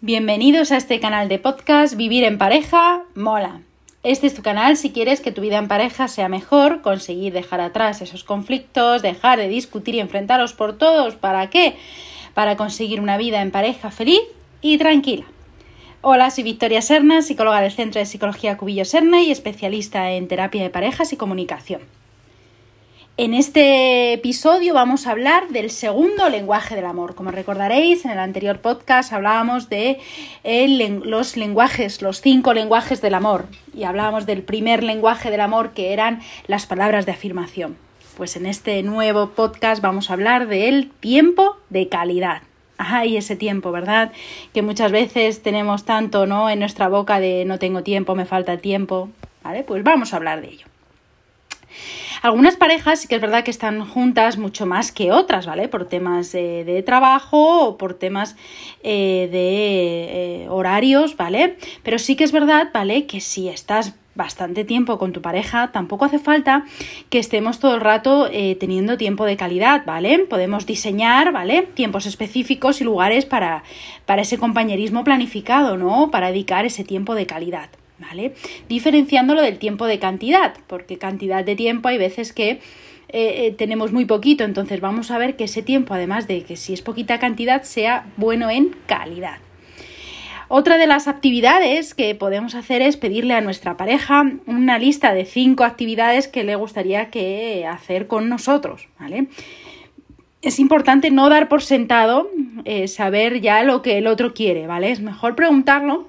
Bienvenidos a este canal de podcast Vivir en pareja mola. Este es tu canal si quieres que tu vida en pareja sea mejor, conseguir dejar atrás esos conflictos, dejar de discutir y enfrentaros por todos. ¿Para qué? Para conseguir una vida en pareja feliz y tranquila. Hola, soy Victoria Serna, psicóloga del Centro de Psicología Cubillo Serna y especialista en terapia de parejas y comunicación. En este episodio vamos a hablar del segundo lenguaje del amor. Como recordaréis, en el anterior podcast hablábamos de los lenguajes, los cinco lenguajes del amor. Y hablábamos del primer lenguaje del amor que eran las palabras de afirmación. Pues en este nuevo podcast vamos a hablar del tiempo de calidad. Ay, ese tiempo, ¿verdad? Que muchas veces tenemos tanto, ¿no? En nuestra boca de no tengo tiempo, me falta tiempo. ¿Vale? Pues vamos a hablar de ello. Algunas parejas sí que es verdad que están juntas mucho más que otras, ¿vale? Por temas de, trabajo o por temas eh, de eh, horarios, ¿vale? Pero sí que es verdad, ¿vale? Que si estás bastante tiempo con tu pareja, tampoco hace falta que estemos todo el rato eh, teniendo tiempo de calidad, ¿vale? Podemos diseñar, ¿vale? Tiempos específicos y lugares para, para ese compañerismo planificado, ¿no? Para dedicar ese tiempo de calidad. ¿Vale? Diferenciándolo del tiempo de cantidad, porque cantidad de tiempo hay veces que eh, eh, tenemos muy poquito, entonces vamos a ver que ese tiempo, además de que si es poquita cantidad, sea bueno en calidad. Otra de las actividades que podemos hacer es pedirle a nuestra pareja una lista de cinco actividades que le gustaría que hacer con nosotros, ¿vale? Es importante no dar por sentado eh, saber ya lo que el otro quiere, ¿vale? Es mejor preguntarlo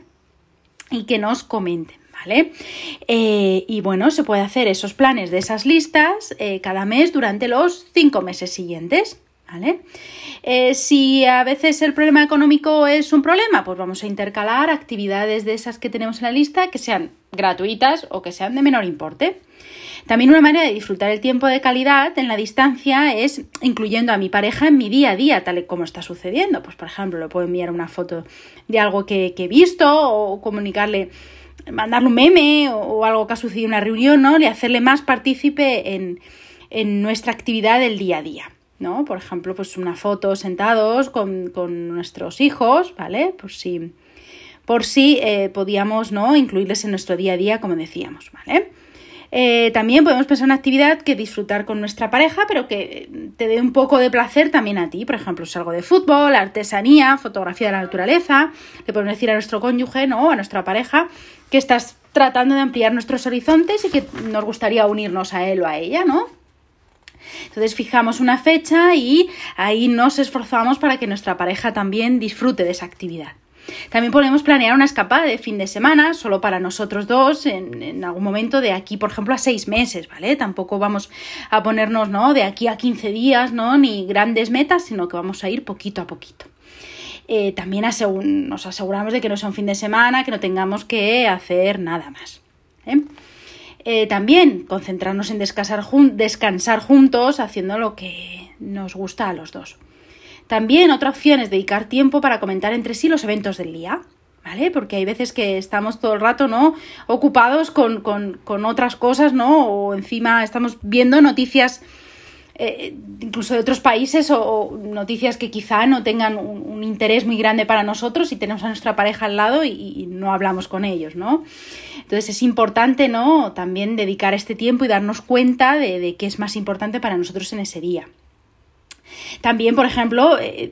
y que nos comenten. ¿Vale? Eh, y bueno, se puede hacer esos planes de esas listas eh, cada mes durante los cinco meses siguientes. ¿Vale? Eh, si a veces el problema económico es un problema, pues vamos a intercalar actividades de esas que tenemos en la lista que sean gratuitas o que sean de menor importe. También una manera de disfrutar el tiempo de calidad en la distancia es incluyendo a mi pareja en mi día a día, tal y como está sucediendo. Pues, por ejemplo, le puedo enviar una foto de algo que, he visto o comunicarle mandarle un meme o, algo que ha sucedido en una reunión, ¿no? Y hacerle más partícipe en, nuestra actividad del día a día, ¿no? Por ejemplo, pues una foto sentados con, nuestros hijos, ¿vale? Por si, por si eh, podíamos, ¿no? Incluirles en nuestro día a día, como decíamos, ¿vale? Eh, también podemos pensar en una actividad que disfrutar con nuestra pareja, pero que te dé un poco de placer también a ti. Por ejemplo, es algo de fútbol, artesanía, fotografía de la naturaleza. Le podemos decir a nuestro cónyuge, ¿no? A nuestra pareja, que estás tratando de ampliar nuestros horizontes y que nos gustaría unirnos a él o a ella, ¿no? Entonces fijamos una fecha y ahí nos esforzamos para que nuestra pareja también disfrute de esa actividad. También podemos planear una escapada de fin de semana, solo para nosotros dos, en, algún momento de aquí, por ejemplo, a seis meses, ¿vale? Tampoco vamos a ponernos, ¿no? De aquí a 15 días, ¿no? Ni grandes metas, sino que vamos a ir poquito a poquito. Eh, también nos aseguramos de que no sea un fin de semana, que no tengamos que hacer nada más. ¿eh? Eh, también concentrarnos en descansar, descansar juntos haciendo lo que nos gusta a los dos. También otra opción es dedicar tiempo para comentar entre sí los eventos del día. ¿Vale? Porque hay veces que estamos todo el rato, ¿no? Ocupados con, otras cosas, ¿no? O encima estamos viendo noticias eh, incluso de otros países o, noticias que quizá no tengan un, interés muy grande para nosotros y tenemos a nuestra pareja al lado y, no hablamos con ellos, ¿no? Entonces es importante, ¿no? También dedicar este tiempo y darnos cuenta de, de qué es más importante para nosotros en ese día. También, por ejemplo, eh,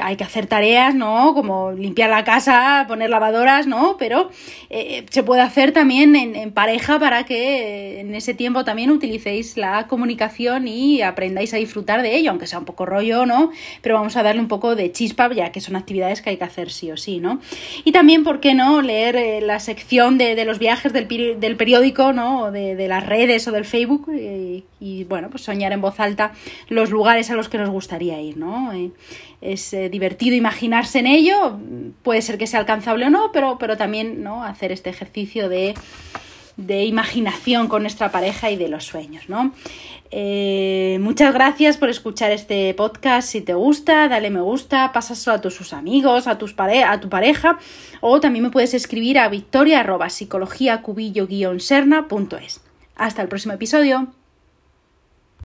hay que hacer tareas, ¿no? Como limpiar la casa, poner lavadoras, ¿no? Pero eh, se puede hacer también en, pareja para que en ese tiempo también utilicéis la comunicación y aprendáis a disfrutar de ello, aunque sea un poco rollo, ¿no? Pero vamos a darle un poco de chispa, ya que son actividades que hay que hacer sí o sí, ¿no? Y también, ¿por qué no? Leer eh, la sección de, los viajes del, periódico, ¿no? O de, las redes o del Facebook y, bueno, pues soñar en voz alta los lugares a los que nos gustaría ir, ¿no? Eh, es eh, divertido imaginarse en ello, puede ser que sea alcanzable o no, pero, pero también, ¿no? Hacer este ejercicio de, de imaginación con nuestra pareja y de los sueños, ¿no? Eh, muchas gracias por escuchar este podcast. Si te gusta, dale me gusta, pásaselo a tus amigos, a, tus a tu pareja, o también me puedes escribir a victoria serna.es. Hasta el próximo episodio.